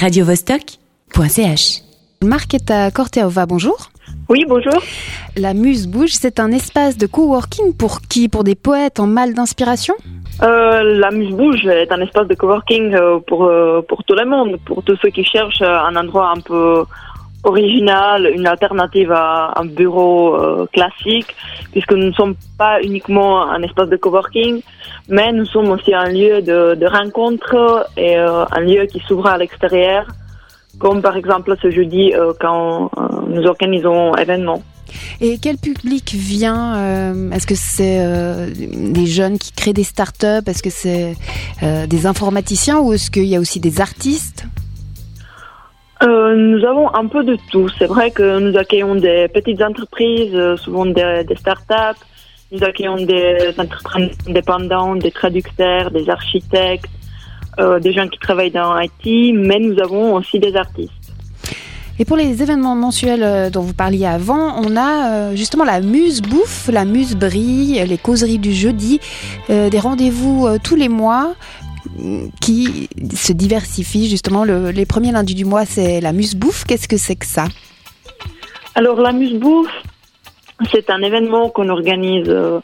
radiovostok.ch. Marketa Corteova, bonjour. Oui, bonjour. La Muse Bouge, c'est un espace de coworking pour qui? Pour des poètes en mal d'inspiration? Euh, la Muse Bouge est un espace de coworking euh, pour, euh, pour tout le monde, pour tous ceux qui cherchent un endroit un peu original, une alternative à un bureau euh, classique, puisque nous ne sommes pas uniquement un espace de coworking, mais nous sommes aussi un lieu de, de rencontre et euh, un lieu qui s'ouvre à l'extérieur, comme par exemple ce jeudi euh, quand euh, nous organisons événements. Et quel public vient euh, Est-ce que c'est euh, des jeunes qui créent des startups Est-ce que c'est des informaticiens ou est-ce qu'il y a aussi des artistes? Euh, nous avons un peu de tout. C'est vrai que nous accueillons des petites entreprises, euh, souvent des, des startups. Nous accueillons des entreprises indépendants, des traducteurs, des architectes, euh, des gens qui travaillent dans IT, mais nous avons aussi des artistes. Et pour les événements mensuels dont vous parliez avant, on a justement la Muse Bouffe, la Muse Brille, les causeries du jeudi, des rendez-vous tous les mois qui se diversifient justement. Le- les premiers lundis du mois, c'est la Muse Bouffe. Qu'est-ce que c'est que ça? Alors la Muse Bouffe, c'est un événement qu'on organise euh,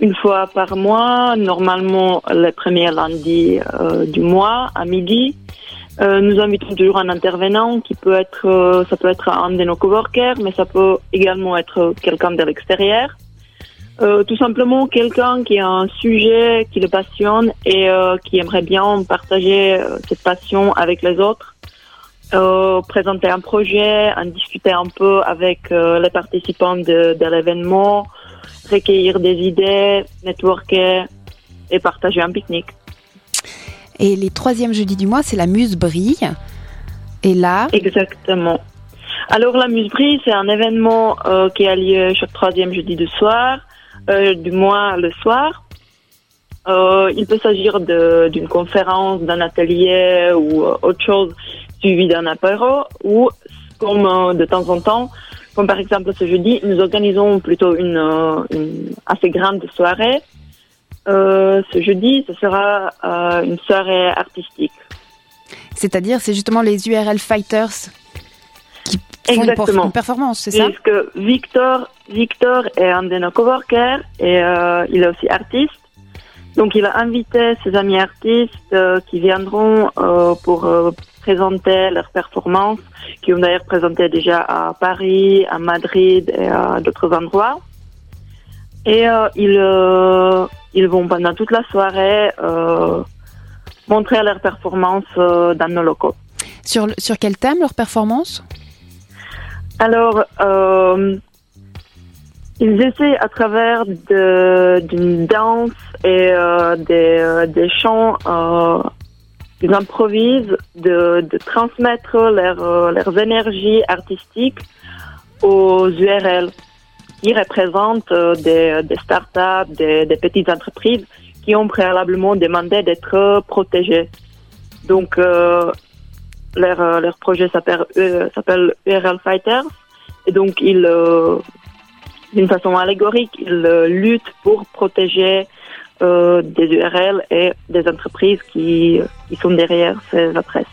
une fois par mois, normalement les premiers lundis euh, du mois à midi. Euh, nous invitons toujours un intervenant qui peut être, ça peut être un de nos coworkers, mais ça peut également être quelqu'un de l'extérieur. Euh, tout simplement quelqu'un qui a un sujet qui le passionne et euh, qui aimerait bien partager euh, cette passion avec les autres euh, présenter un projet, en discuter un peu avec euh, les participants de, de l'événement, recueillir des idées, networker et partager un pique-nique. Et les troisièmes jeudis du mois, c'est la Muse Brille. Et là, Exactement. Alors la Musebrie, c'est un événement euh, qui a lieu chaque troisième jeudi du soir, euh, du mois le soir. Euh, il peut s'agir d'une conférence, d'un atelier ou euh, autre chose suivi d'un apéro ou comme de temps en temps, comme par exemple ce jeudi, nous organisons plutôt une, assez grande soirée. Ce jeudi, ce sera une soirée artistique. c'est-à-dire, c'est justement les URL Fighters qui font Exactement. une performance, c'est ça Puisque Victor, Victor est un de nos coworkers et euh, il est aussi artiste. Donc il a invité ses amis artistes euh, qui viendront euh, pour présenter leurs performances, qui ont d'ailleurs présenté déjà à Paris, à Madrid et à d'autres endroits. Et ils, ils vont pendant toute la soirée montrer leurs performances dans nos locaux. sur, sur quel thème leur performance? Alors, euh, ils essaient à travers d'une danse et euh, des, euh, des chants, ils improvisent, de, transmettre leur, leurs énergies artistiques aux URL qui représentent des, des startups, des, petites entreprises qui ont préalablement demandé d'être protégées. Donc, leur, euh, leur projet s'appelle euh, URL Fighters. Et donc, ils, euh, d'une façon allégorique, ils euh, luttent pour protéger euh, des URL et des entreprises qui, qui sont derrière ces adresses.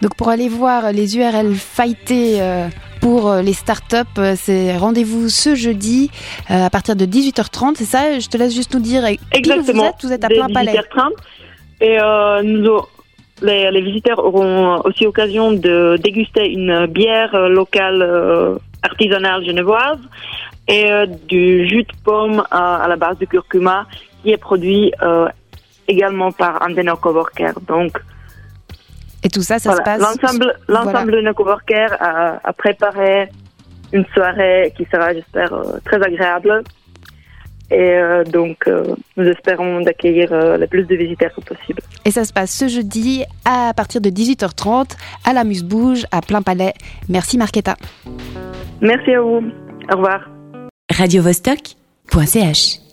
Donc pour aller voir les URL fighter euh, pour euh, les startups, euh, c'est rendez-vous ce jeudi euh, à partir de 18h30, c'est ça? Je te laisse juste nous dire euh, où vous êtes, vous êtes à plein palais. 18h30. Et euh, nous, les, les visiteurs auront aussi occasion de déguster une bière locale euh, artisanale genevoise et euh, du jus de pomme à, à la base de curcuma qui est produit euh, également par un de nos coworkers. Donc, Et tout ça, ça voilà, se passe. l'ensemble, l'ensemble de nos coworkers a, a préparé une soirée qui sera, j'espère, très agréable. Et euh, donc, euh, nous espérons d'accueillir euh, le plus de visiteurs possible. Et ça se passe ce jeudi à partir de 18h30 à la Muse Bouge à plein palais. Merci Marquetta. Merci à vous. Au revoir. radiovostok.ch